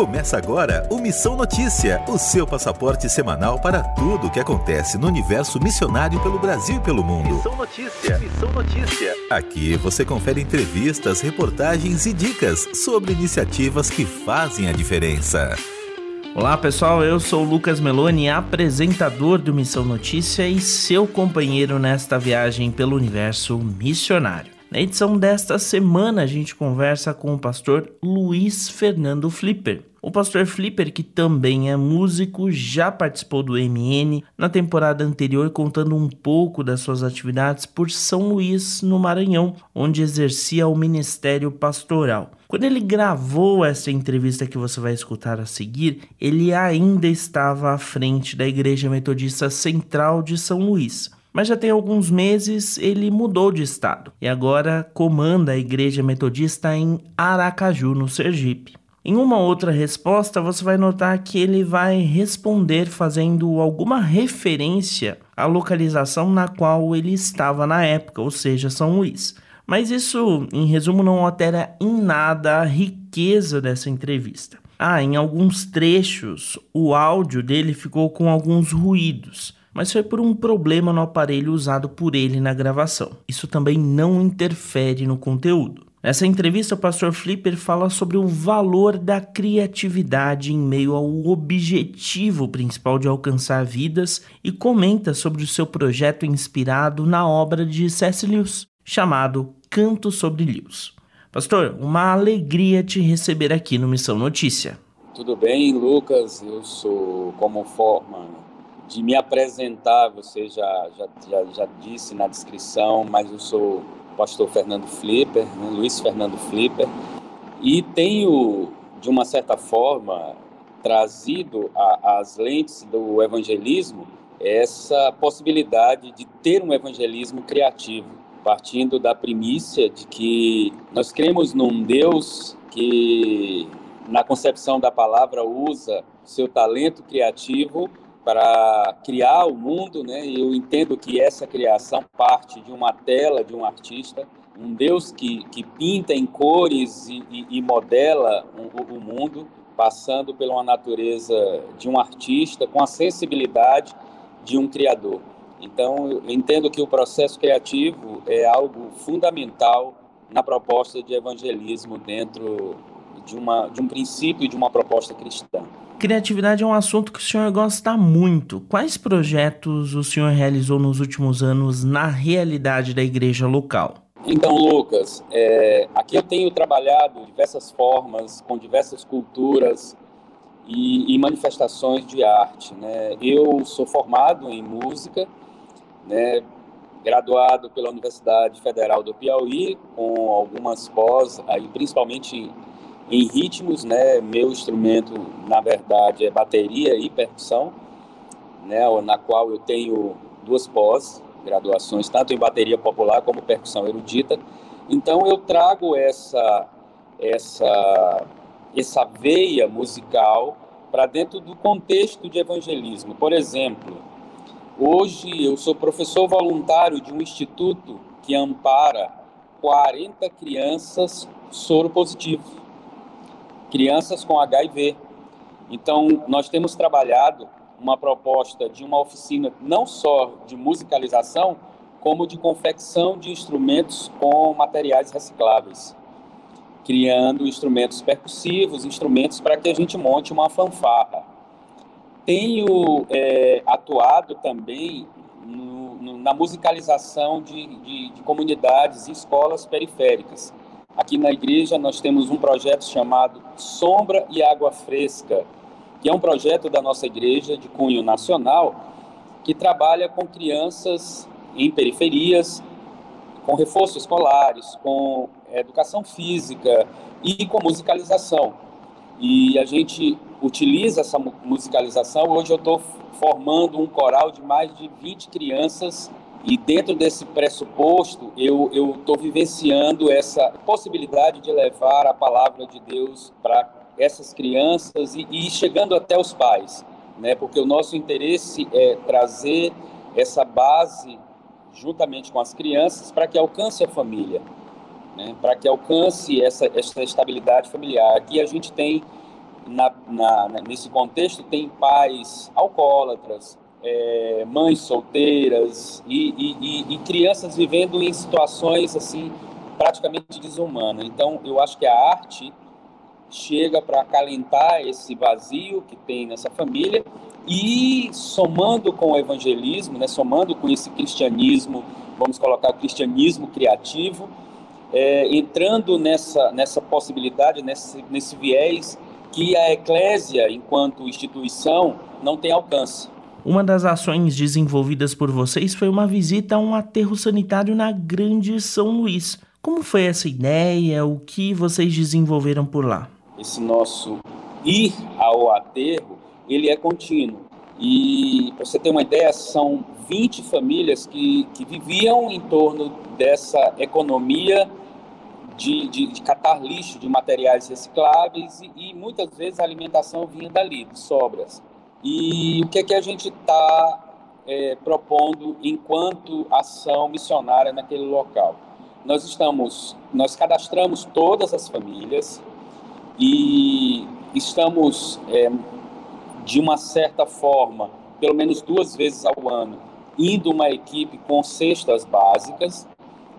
Começa agora o Missão Notícia, o seu passaporte semanal para tudo o que acontece no universo missionário pelo Brasil e pelo mundo. Missão Notícia, Missão Notícia. Aqui você confere entrevistas, reportagens e dicas sobre iniciativas que fazem a diferença. Olá pessoal, eu sou Lucas Meloni, apresentador do Missão Notícia e seu companheiro nesta viagem pelo universo missionário. Na edição desta semana, a gente conversa com o pastor Luiz Fernando Flipper. O pastor Flipper, que também é músico, já participou do MN na temporada anterior, contando um pouco das suas atividades por São Luís, no Maranhão, onde exercia o ministério pastoral. Quando ele gravou essa entrevista que você vai escutar a seguir, ele ainda estava à frente da Igreja Metodista Central de São Luís. Mas já tem alguns meses ele mudou de estado e agora comanda a Igreja Metodista em Aracaju, no Sergipe. Em uma outra resposta, você vai notar que ele vai responder fazendo alguma referência à localização na qual ele estava na época, ou seja, São Luís. Mas isso, em resumo, não altera em nada a riqueza dessa entrevista. Ah, em alguns trechos, o áudio dele ficou com alguns ruídos mas foi por um problema no aparelho usado por ele na gravação. Isso também não interfere no conteúdo. Nessa entrevista, o pastor Flipper fala sobre o valor da criatividade em meio ao objetivo principal de alcançar vidas e comenta sobre o seu projeto inspirado na obra de C.S. Lewis, chamado Canto sobre Lewis. Pastor, uma alegria te receber aqui no Missão Notícia. Tudo bem, Lucas? Eu sou, como forma de me apresentar, você já, já, já, já disse na descrição, mas eu sou o pastor Fernando Flipper, né, Luiz Fernando Flipper, e tenho, de uma certa forma, trazido às lentes do evangelismo essa possibilidade de ter um evangelismo criativo, partindo da primícia de que nós cremos num Deus que, na concepção da palavra, usa seu talento criativo para criar o mundo, né? E eu entendo que essa criação parte de uma tela de um artista, um Deus que, que pinta em cores e, e, e modela o, o, mundo, passando pela uma natureza de um artista com a sensibilidade de um criador. Então, eu entendo que o processo criativo é algo fundamental na proposta de evangelismo dentro de, uma, de um princípio e de uma proposta cristã. Criatividade é um assunto que o senhor gosta muito. Quais projetos o senhor realizou nos últimos anos na realidade da igreja local? Então, Lucas, é, aqui eu tenho trabalhado diversas formas, com diversas culturas e, e manifestações de arte. Né? Eu sou formado em música, né? graduado pela Universidade Federal do Piauí, com algumas pós, aí, principalmente em ritmos, né? Meu instrumento, na verdade, é bateria e percussão, né? Na qual eu tenho duas pós, graduações, tanto em bateria popular como percussão erudita. Então eu trago essa essa essa veia musical para dentro do contexto de evangelismo. Por exemplo, hoje eu sou professor voluntário de um instituto que ampara 40 crianças soropositivas crianças com HIV. Então, nós temos trabalhado uma proposta de uma oficina não só de musicalização, como de confecção de instrumentos com materiais recicláveis, criando instrumentos percussivos, instrumentos para que a gente monte uma fanfarra. Tenho é, atuado também no, no, na musicalização de, de, de comunidades e escolas periféricas. Aqui na igreja nós temos um projeto chamado Sombra e Água Fresca, que é um projeto da nossa igreja de cunho nacional que trabalha com crianças em periferias, com reforço escolares, com educação física e com musicalização. E a gente utiliza essa musicalização. Hoje eu estou formando um coral de mais de 20 crianças e dentro desse pressuposto, eu estou vivenciando essa possibilidade de levar a palavra de Deus para essas crianças e, e chegando até os pais, né? Porque o nosso interesse é trazer essa base juntamente com as crianças para que alcance a família, né? Para que alcance essa, essa estabilidade familiar. Aqui a gente tem na, na, nesse contexto, tem pais alcoólatras, é, mães solteiras e, e, e, crianças vivendo em situações assim praticamente desumanas. Então, eu acho que a arte chega para acalentar esse vazio que tem nessa família e somando com o evangelismo, né, somando com esse cristianismo, vamos colocar o cristianismo criativo, é, entrando nessa, nessa possibilidade, nesse, nesse viés que a eclésia, enquanto instituição, não tem alcance. Uma das ações desenvolvidas por vocês foi uma visita a um aterro sanitário na Grande São Luís. Como foi essa ideia? O que vocês desenvolveram por lá? Esse nosso ir ao aterro, ele é contínuo. E, para você ter uma ideia, são 20 famílias que, que viviam em torno dessa economia de, de, de catar lixo de materiais recicláveis e, e, muitas vezes a alimentação vinha dali, de sobras. E o que é que a gente está é, propondo enquanto ação missionária naquele local? Nós estamos, nós cadastramos todas as famílias e estamos é, de uma certa forma, pelo menos duas vezes ao ano, indo uma equipe com cestas básicas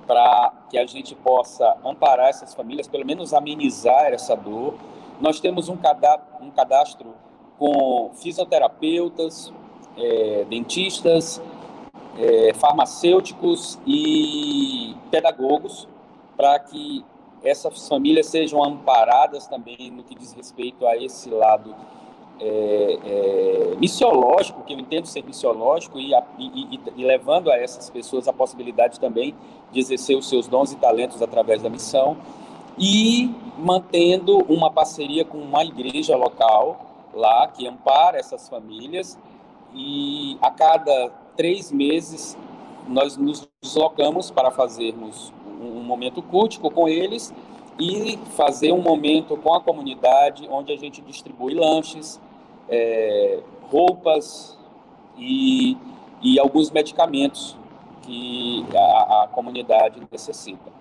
para que a gente possa amparar essas famílias, pelo menos amenizar essa dor. Nós temos um cadastro, um cadastro com fisioterapeutas, é, dentistas, é, farmacêuticos e pedagogos, para que essas famílias sejam amparadas também no que diz respeito a esse lado é, é, missiológico, que eu entendo ser missiológico, e, e, e, levando a essas pessoas a possibilidade também de exercer os seus dons e talentos através da missão, e mantendo uma parceria com uma igreja local lá que ampara essas famílias, e a cada três meses nós nos deslocamos para fazermos um momento cultico com eles e fazer um momento com a comunidade onde a gente distribui lanches, é, roupas e, e alguns medicamentos que a, a, comunidade necessita.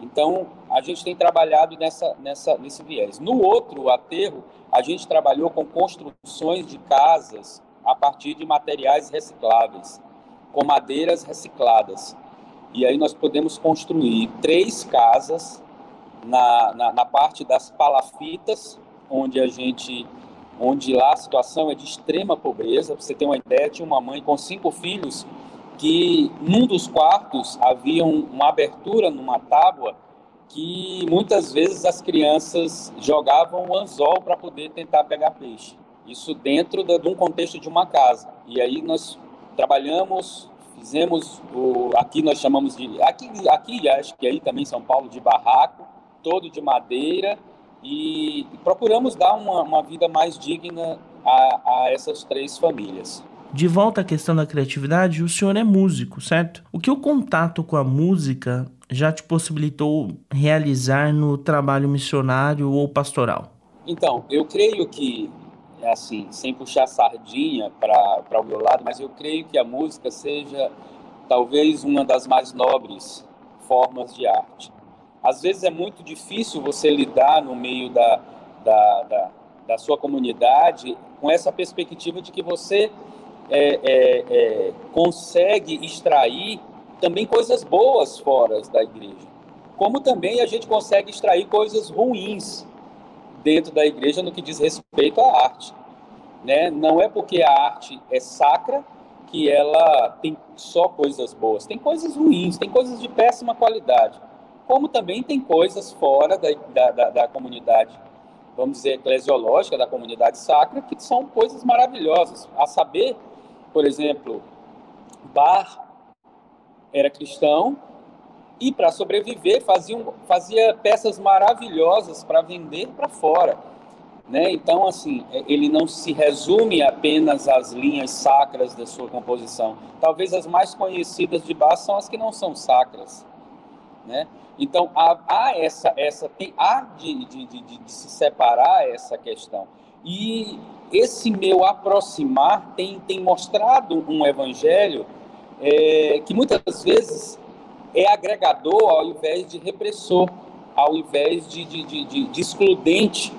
Então, a gente tem trabalhado nessa, nessa, nesse viés. No outro aterro, a gente trabalhou com construções de casas a partir de materiais recicláveis, com madeiras recicladas. E aí nós podemos construir três casas na, na, na parte das palafitas, onde a gente onde lá a situação é de extrema pobreza. Pra você ter uma ideia, tinha uma mãe com cinco filhos que num dos quartos havia uma abertura numa tábua que muitas vezes as crianças jogavam o anzol para poder tentar pegar peixe. Isso dentro de, de um contexto de uma casa. E aí nós trabalhamos, fizemos o aqui nós chamamos de aqui aqui acho que aí também em São Paulo de barraco, todo de madeira e procuramos dar uma, uma vida mais digna a, a essas três famílias. De volta à questão da criatividade, o senhor é músico, certo? O que o contato com a música já te possibilitou realizar no trabalho missionário ou pastoral? Então, eu creio que, assim, sem puxar sardinha para o meu lado, mas eu creio que a música seja talvez uma das mais nobres formas de arte. Às vezes é muito difícil você lidar no meio da, da, da, da sua comunidade com essa perspectiva de que você é, é, é, consegue extrair também coisas boas fora da igreja, como também a gente consegue extrair coisas ruins dentro da igreja no que diz respeito à arte. Né? Não é porque a arte é sacra que ela tem só coisas boas, tem coisas ruins, tem coisas de péssima qualidade como também tem coisas fora da, da, da comunidade, vamos dizer, eclesiológica, da comunidade sacra, que são coisas maravilhosas. A saber, por exemplo, Bar era cristão e, para sobreviver, fazia, peças maravilhosas para vender para fora. Né? Então, assim, ele não se resume apenas às linhas sacras da sua composição. Talvez as mais conhecidas de Bach são as que não são sacras. Né? Então, há, há essa, essa tem, há de, de, de, de, se separar essa questão. E esse meu aproximar tem, tem mostrado um evangelho é, que muitas vezes é agregador ao invés de repressor, ao invés de, de, de, de excludente.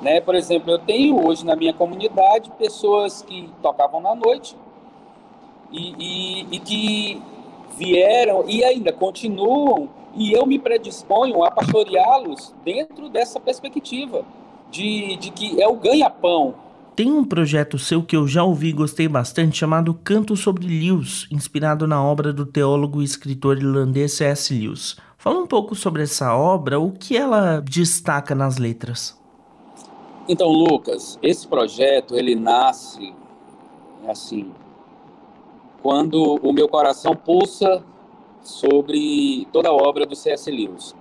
Né? Por exemplo, eu tenho hoje na minha comunidade pessoas que tocavam na noite e, e, e que vieram e ainda continuam, e eu me predisponho a pastoreá-los dentro dessa perspectiva de, de que é o ganha-pão. Tem um projeto seu que eu já ouvi e gostei bastante, chamado Canto sobre Lewis, inspirado na obra do teólogo e escritor irlandês C.S. Lewis. Fala um pouco sobre essa obra, o que ela destaca nas letras. Então, Lucas, esse projeto ele nasce assim, quando o meu coração pulsa sobre toda a obra do C.S. Lewis.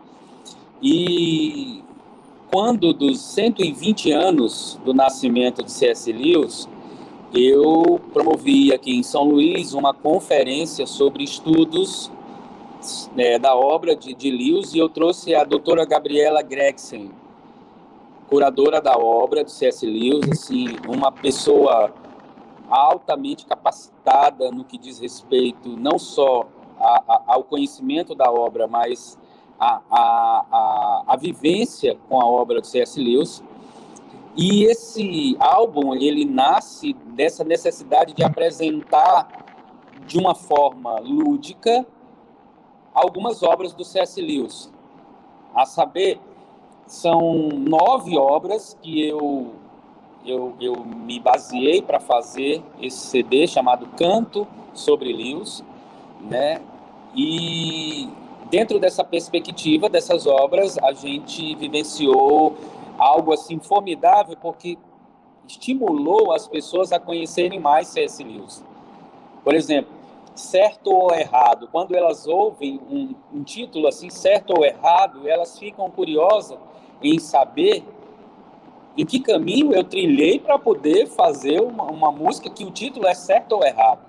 E quando dos 120 anos do nascimento de C.S. Lewis, eu promovi aqui em São Luís uma conferência sobre estudos né, da obra de, de Lewis e eu trouxe a doutora Gabriela Gregson, curadora da obra do C.S. Lewis, assim, uma pessoa altamente capacitada no que diz respeito não só a, a, ao conhecimento da obra, mas a, a, a, vivência com a obra do C.S. Lewis. E esse álbum, ele nasce dessa necessidade de apresentar de uma forma lúdica algumas obras do C.S. Lewis. A saber, são nove obras que eu eu, eu me baseei para fazer esse CD chamado Canto sobre Lewis, né? E dentro dessa perspectiva dessas obras, a gente vivenciou algo assim formidável porque estimulou as pessoas a conhecerem mais C.S. Lewis. Por exemplo, certo ou errado, quando elas ouvem um, um título assim, certo ou errado, elas ficam curiosas em saber em que caminho eu trilhei para poder fazer uma, uma, música que o título é certo ou errado,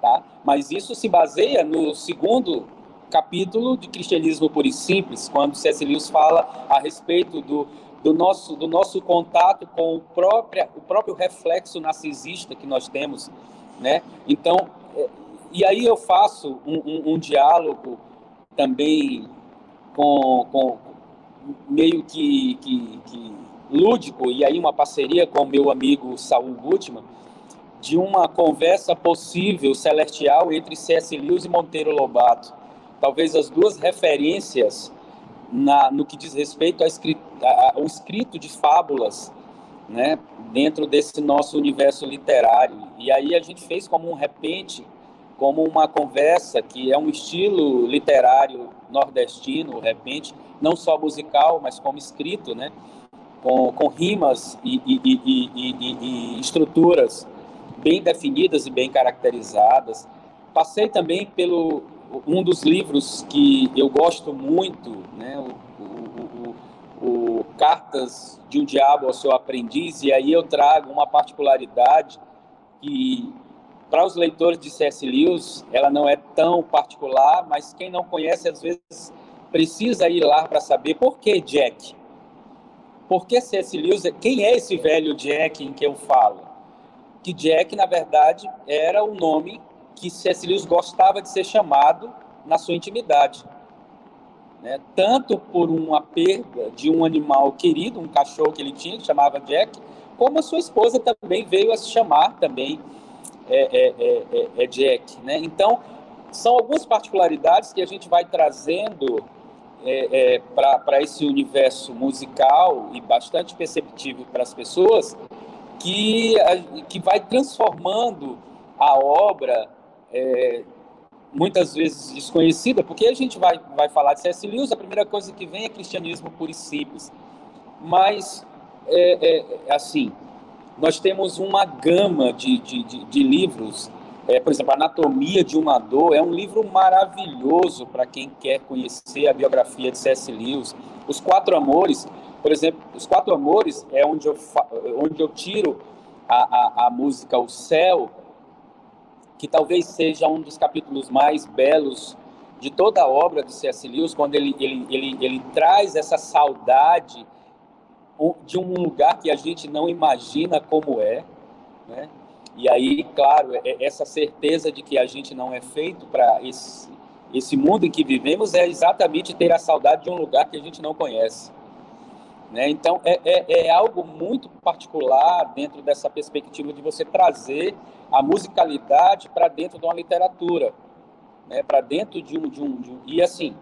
tá? Mas isso se baseia no segundo capítulo de Cristianismo Puro e Simples, quando C.S. Lewis fala a respeito do, do, nosso, do nosso contato com o próprio, o próprio reflexo narcisista que nós temos, né? Então, é, e aí eu faço um, um, um diálogo também com, com meio que, que, que lúdico, e aí uma parceria com o meu amigo Saul Gutman, de uma conversa possível celestial entre C.S. Lewis e Monteiro Lobato. Talvez as duas referências na, no que diz respeito ao escrito, ao escrito de fábulas né, dentro desse nosso universo literário. E aí a gente fez como um repente, como uma conversa que é um estilo literário nordestino, de repente, não só musical, mas como escrito, né? com, com rimas e, e, e, e, estruturas bem definidas e bem caracterizadas. Passei também pelo um dos livros que eu gosto muito, né, o, o, o, Cartas de um Diabo ao Seu Aprendiz, e aí eu trago uma particularidade que para os leitores de C.S. Lewis, ela não é tão particular, mas quem não conhece às vezes precisa ir lá para saber por que Jack. Por que C.S. Lewis? Quem é esse velho Jack em que eu falo? Que Jack, na verdade, era o nome que C.S. Lewis gostava de ser chamado na sua intimidade. Né? Tanto por uma perda de um animal querido, um cachorro que ele tinha, que chamava Jack, como a sua esposa também veio a se chamar também é, é, é, é, é Jack. Né? Então, são algumas particularidades que a gente vai trazendo é, é, para esse universo musical e bastante perceptível para as pessoas, que, que vai transformando a obra, é, muitas vezes desconhecida, porque a gente vai, vai falar de C.S. Lewis, a primeira coisa que vem é cristianismo puro e simples. Mas, é, é assim, nós temos uma gama de, de, de, de livros é, por exemplo, Anatomia de uma Dor é um livro maravilhoso para quem quer conhecer a biografia de C.S. Lewis. Os Quatro Amores, por exemplo, Os Quatro Amores é onde eu, onde eu tiro a, a, a música O Céu, que talvez seja um dos capítulos mais belos de toda a obra de C.S. Lewis, quando ele, ele, ele, ele traz essa saudade de um lugar que a gente não imagina como é, né? E aí, claro, é, é essa certeza de que a gente não é feito para esse, esse mundo em que vivemos é exatamente ter a saudade de um lugar que a gente não conhece. Né? Então, é, é, é, algo muito particular dentro dessa perspectiva de você trazer a musicalidade para dentro de uma literatura, né? para dentro de um, de, um, de um. E assim,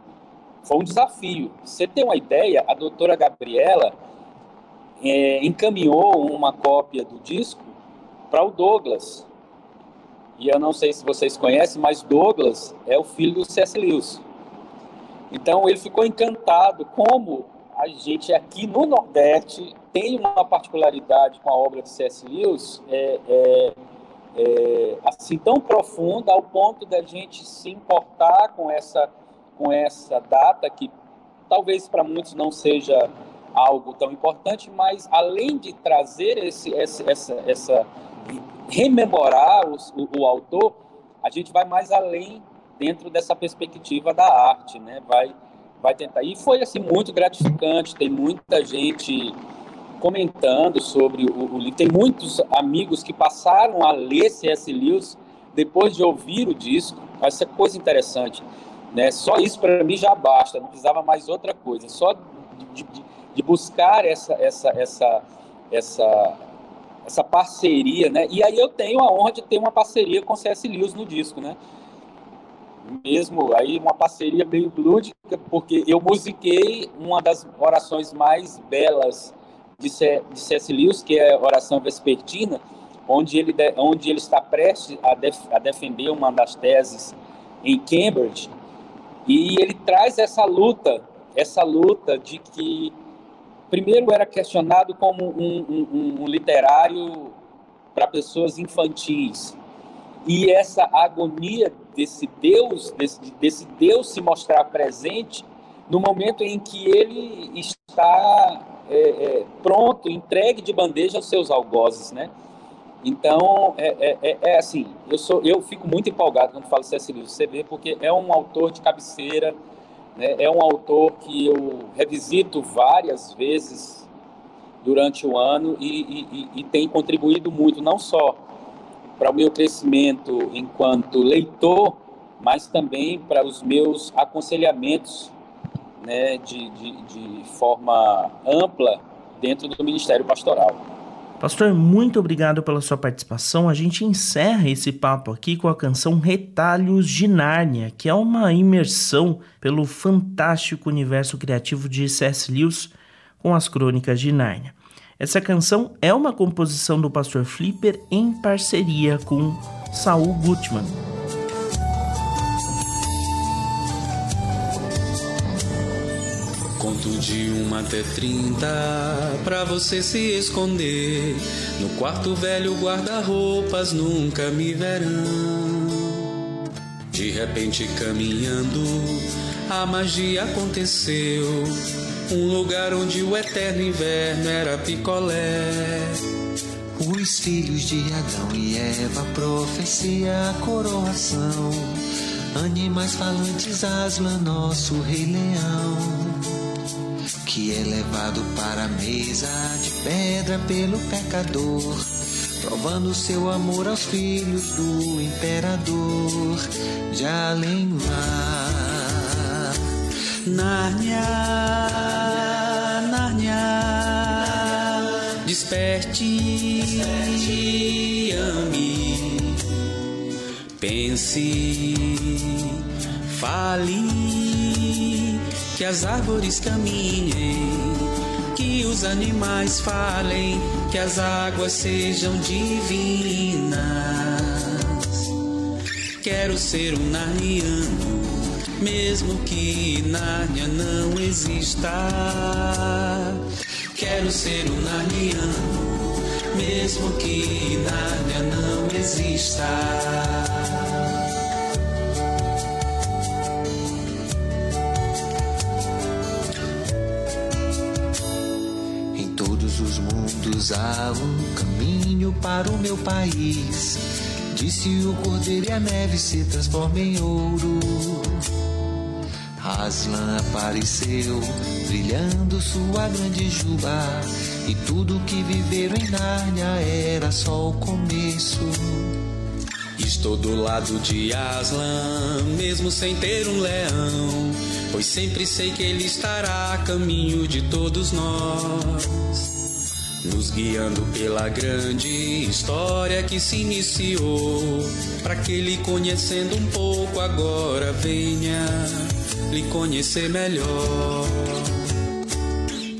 foi um desafio. Você tem uma ideia, a doutora Gabriela é, encaminhou uma cópia do disco para o Douglas. E eu não sei se vocês conhecem, mas Douglas é o filho do C.S. Lewis. Então ele ficou encantado como a gente aqui no Nordeste tem uma particularidade com a obra de C.S. Lewis é, é, é, assim tão profunda ao ponto da gente se importar com essa com essa data que talvez para muitos não seja algo tão importante, mas além de trazer esse, esse essa, essa rememorar o, o autor, a gente vai mais além dentro dessa perspectiva da arte, né? Vai vai tentar. E foi assim muito gratificante. Tem muita gente comentando sobre o, o livro. Tem muitos amigos que passaram a ler C.S. Lewis depois de ouvir o disco. Essa é coisa interessante. Né? Só isso para mim já basta, não precisava mais outra coisa. Só de, de, de buscar essa, essa, essa, essa, essa parceria. Né? E aí eu tenho a honra de ter uma parceria com C.S. Lewis no disco. Né? mesmo aí uma parceria bem lúdica, porque eu musiquei uma das orações mais belas de C.S. Lewis, que é oração vespertina, onde ele, onde ele está prestes a, def, a defender uma das teses em Cambridge, e ele traz essa luta, essa luta de que primeiro era questionado como um, um, um literário para pessoas infantis, e essa agonia desse Deus, desse, desse Deus se mostrar presente no momento em que ele está é, é, pronto, entregue de bandeja aos seus algozes, né? Então, é, é, é, é, assim, eu, sou, eu fico muito empolgado quando falo C.S. Lewis, você vê, porque é um autor de cabeceira, né? é um autor que eu revisito várias vezes durante o ano e, e, e tem contribuído muito, não só para o meu crescimento enquanto leitor, mas também para os meus aconselhamentos né, de, de, de forma ampla dentro do Ministério Pastoral. Pastor, muito obrigado pela sua participação. A gente encerra esse papo aqui com a canção Retalhos de Nárnia, que é uma imersão pelo fantástico universo criativo de C.S. Lewis com as Crônicas de Nárnia. Essa canção é uma composição do pastor Flipper em parceria com Saul Gutman. De uma até trinta pra você se esconder. No quarto velho guarda-roupas nunca me verão. De repente caminhando, a magia aconteceu um lugar onde o eterno inverno era picolé. Os filhos de Adão e Eva, profecia, coroação. Animais falantes, Aslan, nosso rei leão. Que é levado para a mesa de pedra pelo pecador. Provando seu amor aos filhos do imperador de além-mar. Nárnia, Nárnia, desperte, desperte, ame, pense, fale, que as árvores caminhem, que os animais falem, que as águas sejam divinas. Quero ser um narniano mesmo que Nárnia não exista. Quero ser um narniano, mesmo que Nárnia não exista. Todos os mundos há um caminho para o meu país. Disse o cordeiro e a neve se transforma em ouro. Aslan apareceu, brilhando sua grande juba. E tudo que viveram em Nárnia era só o começo. Estou do lado de Aslan, mesmo sem ter um leão. pois sempre sei que Ele estará a caminho de todos nós, nos guiando pela grande história que se iniciou, para que Ele conhecendo um pouco agora venha lhe conhecer melhor.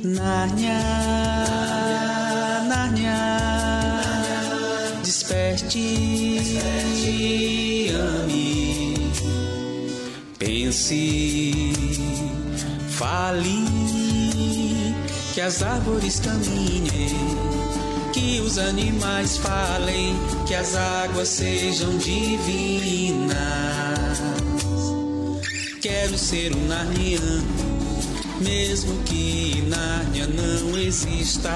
Nárnia, Nárnia, desperte, desperte ame, pense, fale, que as árvores caminhem, que os animais falem, que as águas sejam divinas. Quero ser um narniano mesmo que Nárnia não exista.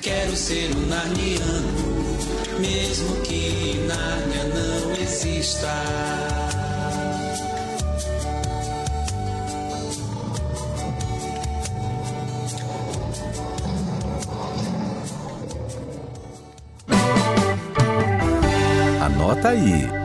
Quero ser um narniano, mesmo que Nárnia não exista. Aí.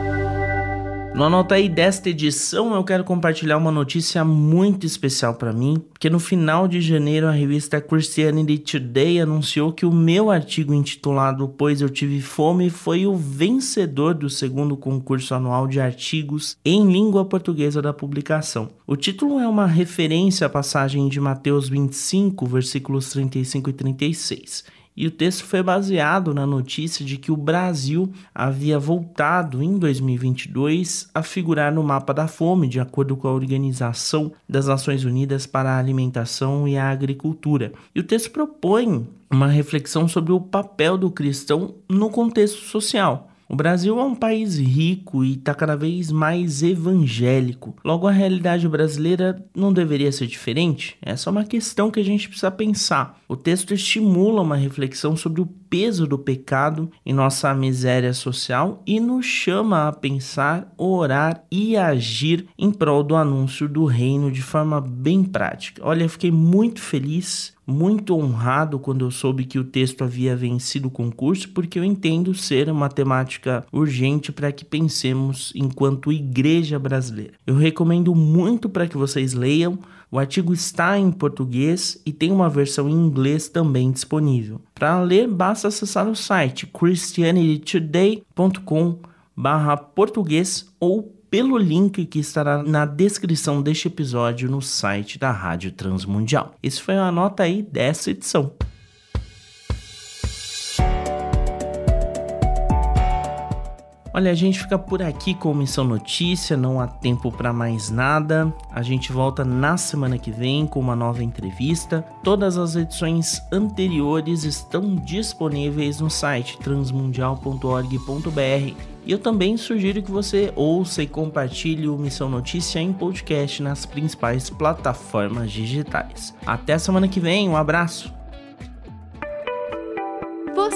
No Anota aí desta edição, eu quero compartilhar uma notícia muito especial para mim, porque no final de janeiro a revista Christianity Today anunciou que o meu artigo intitulado Pois Eu Tive Fome foi o vencedor do segundo concurso anual de artigos em língua portuguesa da publicação. O título é uma referência à passagem de Mateus 25, versículos 35 e 36 e o texto foi baseado na notícia de que o Brasil havia voltado em 2022 a figurar no mapa da fome, de acordo com a Organização das Nações Unidas para a Alimentação e a Agricultura. E o texto propõe uma reflexão sobre o papel do cristão no contexto social. O Brasil é um país rico e está cada vez mais evangélico. Logo, a realidade brasileira não deveria ser diferente? Essa é uma questão que a gente precisa pensar. O texto estimula uma reflexão sobre o peso do pecado em nossa miséria social e nos chama a pensar, orar e agir em prol do anúncio do reino de forma bem prática. Olha, fiquei muito feliz muito honrado quando eu soube que o texto havia vencido o concurso, porque eu entendo ser uma temática urgente para que pensemos enquanto igreja brasileira. Eu recomendo muito para que vocês leiam. O artigo está em português e tem uma versão em inglês também disponível. Para ler, basta acessar o site christianitytoday.com/português ou pelo link que estará na descrição deste episódio no site da Rádio Transmundial. Esse foi uma nota aí dessa edição. Olha, a gente fica por aqui com Missão Notícia, não há tempo para mais nada. A gente volta na semana que vem com uma nova entrevista. Todas as edições anteriores estão disponíveis no site transmundial.org.br. E eu também sugiro que você ouça e compartilhe o Missão Notícia em podcast nas principais plataformas digitais. Até semana que vem, um abraço!